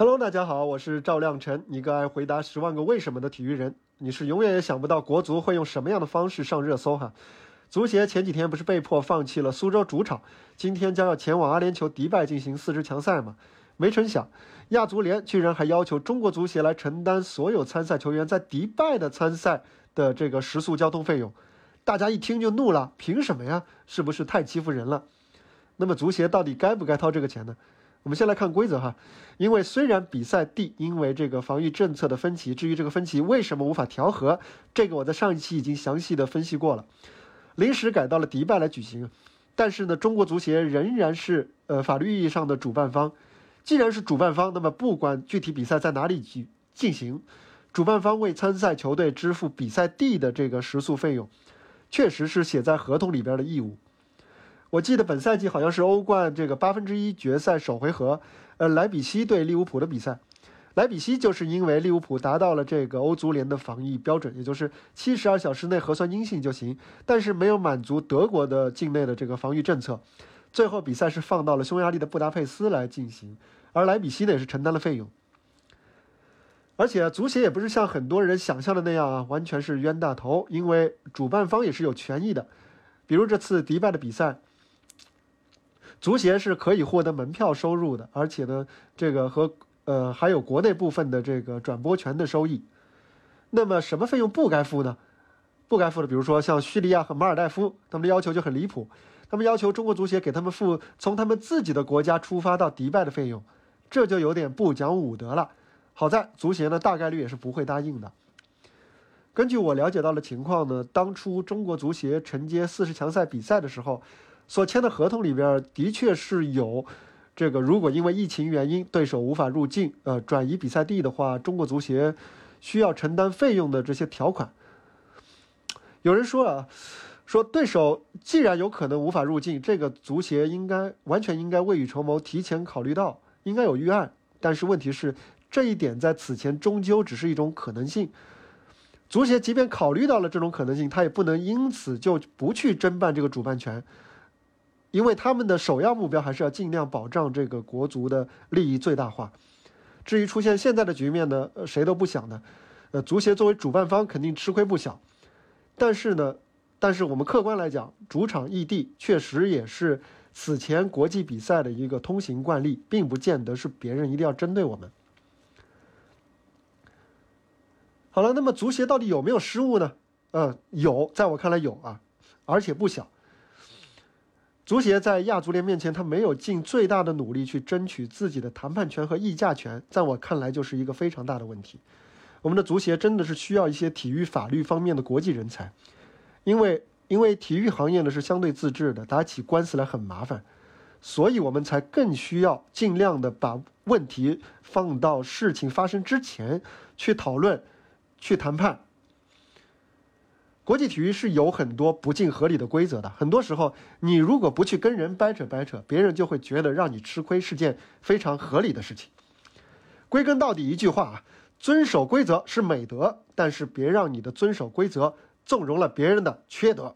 Hello，大家好，我是赵亮晨，一个爱回答十万个为什么的体育人。你是永远也想不到国足会用什么样的方式上热搜哈。足协前几天不是被迫放弃了苏州主场，今天将要前往阿联酋迪拜进行四支强赛吗？没成想，亚足联居然还要求中国足协来承担所有参赛球员在迪拜的参赛的这个食宿交通费用。大家一听就怒了，凭什么呀？是不是太欺负人了？那么足协到底该不该掏这个钱呢？我们先来看规则哈，因为虽然比赛地因为这个防疫政策的分歧，至于这个分歧为什么无法调和，这个我在上一期已经详细的分析过了，临时改到了迪拜来举行，但是呢，中国足协仍然是呃法律意义上的主办方，既然是主办方，那么不管具体比赛在哪里举进行，主办方为参赛球队支付比赛地的这个食宿费用，确实是写在合同里边的义务。我记得本赛季好像是欧冠这个八分之一决赛首回合，呃，莱比锡对利物浦的比赛，莱比锡就是因为利物浦达到了这个欧足联的防疫标准，也就是七十二小时内核酸阴性就行，但是没有满足德国的境内的这个防御政策，最后比赛是放到了匈牙利的布达佩斯来进行，而莱比锡呢也是承担了费用，而且足协也不是像很多人想象的那样啊，完全是冤大头，因为主办方也是有权益的，比如这次迪拜的比赛。足协是可以获得门票收入的，而且呢，这个和呃还有国内部分的这个转播权的收益。那么什么费用不该付呢？不该付的，比如说像叙利亚和马尔代夫，他们的要求就很离谱，他们要求中国足协给他们付从他们自己的国家出发到迪拜的费用，这就有点不讲武德了。好在足协呢大概率也是不会答应的。根据我了解到的情况呢，当初中国足协承接四十强赛比赛的时候。所签的合同里边的确是有，这个如果因为疫情原因对手无法入境，呃，转移比赛地的话，中国足协需要承担费用的这些条款。有人说啊，说对手既然有可能无法入境，这个足协应该完全应该未雨绸缪，提前考虑到，应该有预案。但是问题是，这一点在此前终究只是一种可能性。足协即便考虑到了这种可能性，他也不能因此就不去争办这个主办权。因为他们的首要目标还是要尽量保障这个国足的利益最大化。至于出现现在的局面呢，呃，谁都不想的。呃，足协作为主办方肯定吃亏不小。但是呢，但是我们客观来讲，主场异地确实也是此前国际比赛的一个通行惯例，并不见得是别人一定要针对我们。好了，那么足协到底有没有失误呢？呃，有，在我看来有啊，而且不小。足协在亚足联面前，他没有尽最大的努力去争取自己的谈判权和议价权，在我看来就是一个非常大的问题。我们的足协真的是需要一些体育法律方面的国际人才，因为因为体育行业呢是相对自治的，打起官司来很麻烦，所以我们才更需要尽量的把问题放到事情发生之前去讨论，去谈判。国际体育是有很多不尽合理的规则的，很多时候你如果不去跟人掰扯掰扯，别人就会觉得让你吃亏是件非常合理的事情。归根到底一句话啊，遵守规则是美德，但是别让你的遵守规则纵容了别人的缺德。